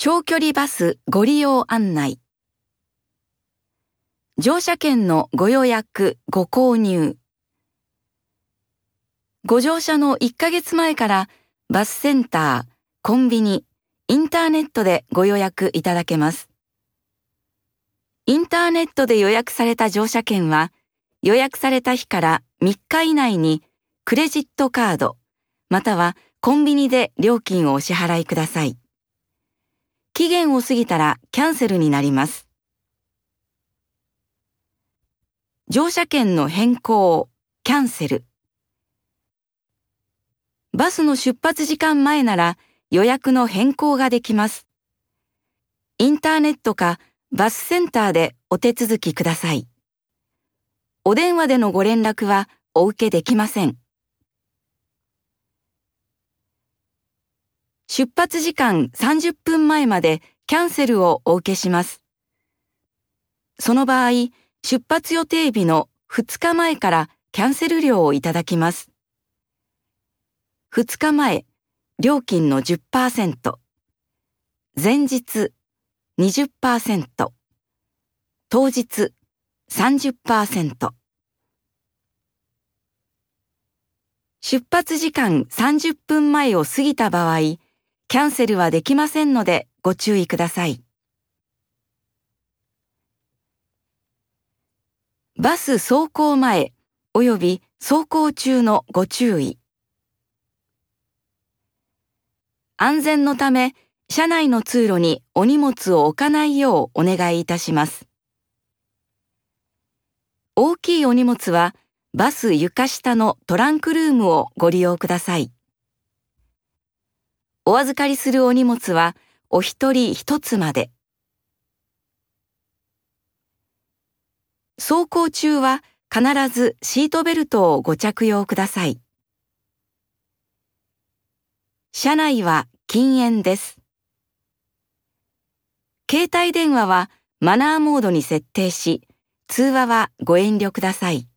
長距離バスご利用案内乗車券のご予約、ご購入ご乗車の1ヶ月前からバスセンター、コンビニ、インターネットでご予約いただけます。インターネットで予約された乗車券は予約された日から3日以内にクレジットカードまたはコンビニで料金をお支払いください。期限を過ぎたらキャンセルになります。乗車券の変更、キャンセル。バスの出発時間前なら予約の変更ができます。インターネットかバスセンターでお手続きください。お電話でのご連絡はお受けできません。出発時間30分前までキャンセルをお受けします。その場合、出発予定日の2日前からキャンセル料をいただきます。2日前、料金の10%、前日20%、当日30%。出発時間30分前を過ぎた場合、キャンセルはできませんのでご注意ください。バス走行前及び走行中のご注意。安全のため、車内の通路にお荷物を置かないようお願いいたします。大きいお荷物はバス床下のトランクルームをご利用ください。お預かりするお荷物はお一人一つまで。走行中は必ずシートベルトをご着用ください。車内は禁煙です。携帯電話はマナーモードに設定し、通話はご遠慮ください。